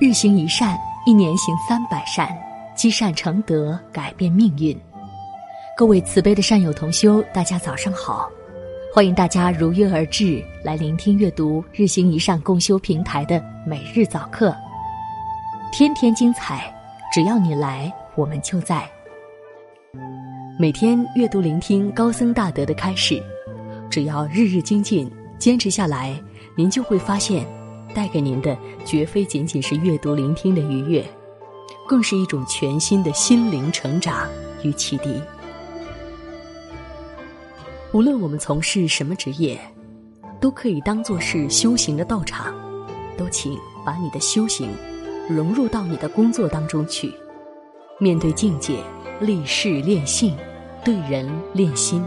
日行一善，一年行三百善，积善成德，改变命运。各位慈悲的善友同修，大家早上好！欢迎大家如约而至，来聆听阅读日行一善共修平台的每日早课。天天精彩，只要你来，我们就在。每天阅读聆听高僧大德的开始，只要日日精进，坚持下来，您就会发现。带给您的绝非仅仅是阅读聆听的愉悦，更是一种全新的心灵成长与启迪。无论我们从事什么职业，都可以当做是修行的道场。都请把你的修行融入到你的工作当中去。面对境界，立事练性，对人练心。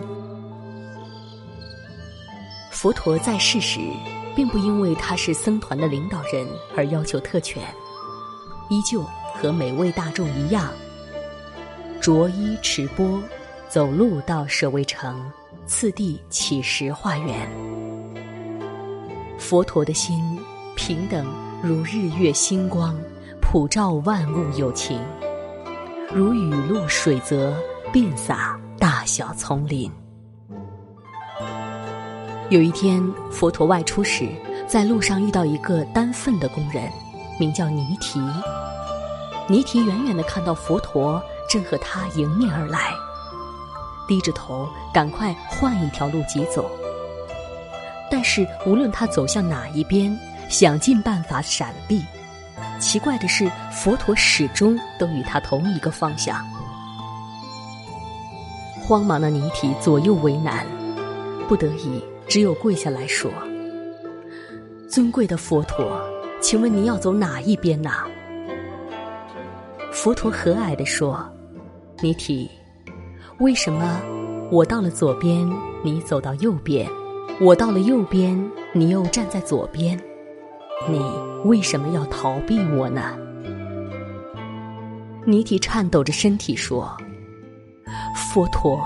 佛陀在世时。并不因为他是僧团的领导人而要求特权，依旧和每位大众一样，着衣持钵，走路到舍卫城，次第乞食化缘。佛陀的心平等如日月星光，普照万物有情，如雨露水泽，遍洒大小丛林。有一天，佛陀外出时，在路上遇到一个担粪的工人，名叫尼提。尼提远远的看到佛陀正和他迎面而来，低着头，赶快换一条路疾走。但是无论他走向哪一边，想尽办法闪避，奇怪的是，佛陀始终都与他同一个方向。慌忙的尼提左右为难，不得已。只有跪下来说：“尊贵的佛陀，请问您要走哪一边呢？”佛陀和蔼地说：“尼提，为什么我到了左边，你走到右边；我到了右边，你又站在左边？你为什么要逃避我呢？”尼提颤抖着身体说：“佛陀。”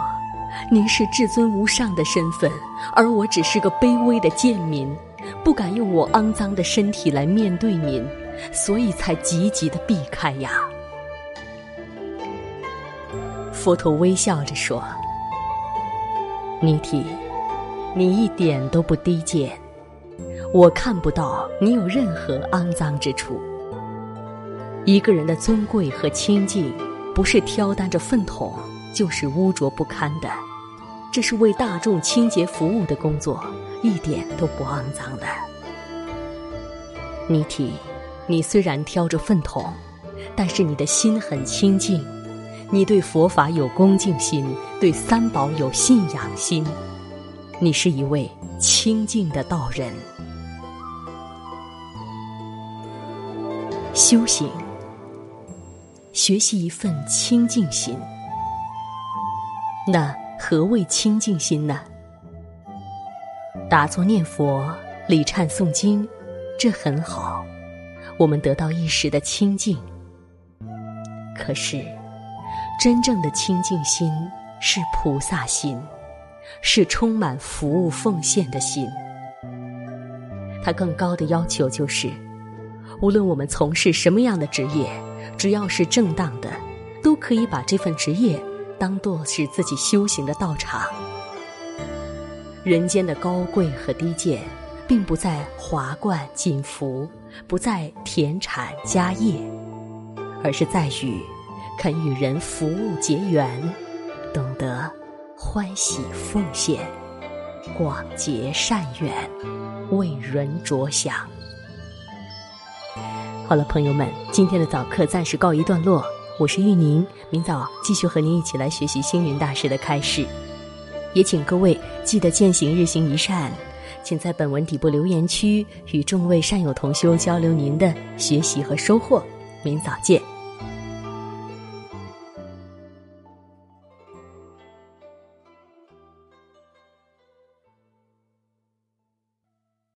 您是至尊无上的身份，而我只是个卑微的贱民，不敢用我肮脏的身体来面对您，所以才急急的避开呀。佛陀微笑着说：“尼提，你一点都不低贱，我看不到你有任何肮脏之处。一个人的尊贵和清净，不是挑担着粪桶，就是污浊不堪的。”这是为大众清洁服务的工作，一点都不肮脏的。尼提，你虽然挑着粪桶，但是你的心很清净，你对佛法有恭敬心，对三宝有信仰心，你是一位清净的道人。修行，学习一份清净心。那。何谓清净心呢？打坐念佛、礼忏诵经，这很好，我们得到一时的清净。可是，真正的清净心是菩萨心，是充满服务奉献的心。它更高的要求就是，无论我们从事什么样的职业，只要是正当的，都可以把这份职业。当做是自己修行的道场。人间的高贵和低贱，并不在华冠锦服，不在田产家业，而是在于肯与人服务结缘，懂得欢喜奉献，广结善缘，为人着想。好了，朋友们，今天的早课暂时告一段落。我是玉宁，明早继续和您一起来学习星云大师的开示，也请各位记得践行日行一善，请在本文底部留言区与众位善友同修交流您的学习和收获，明早见。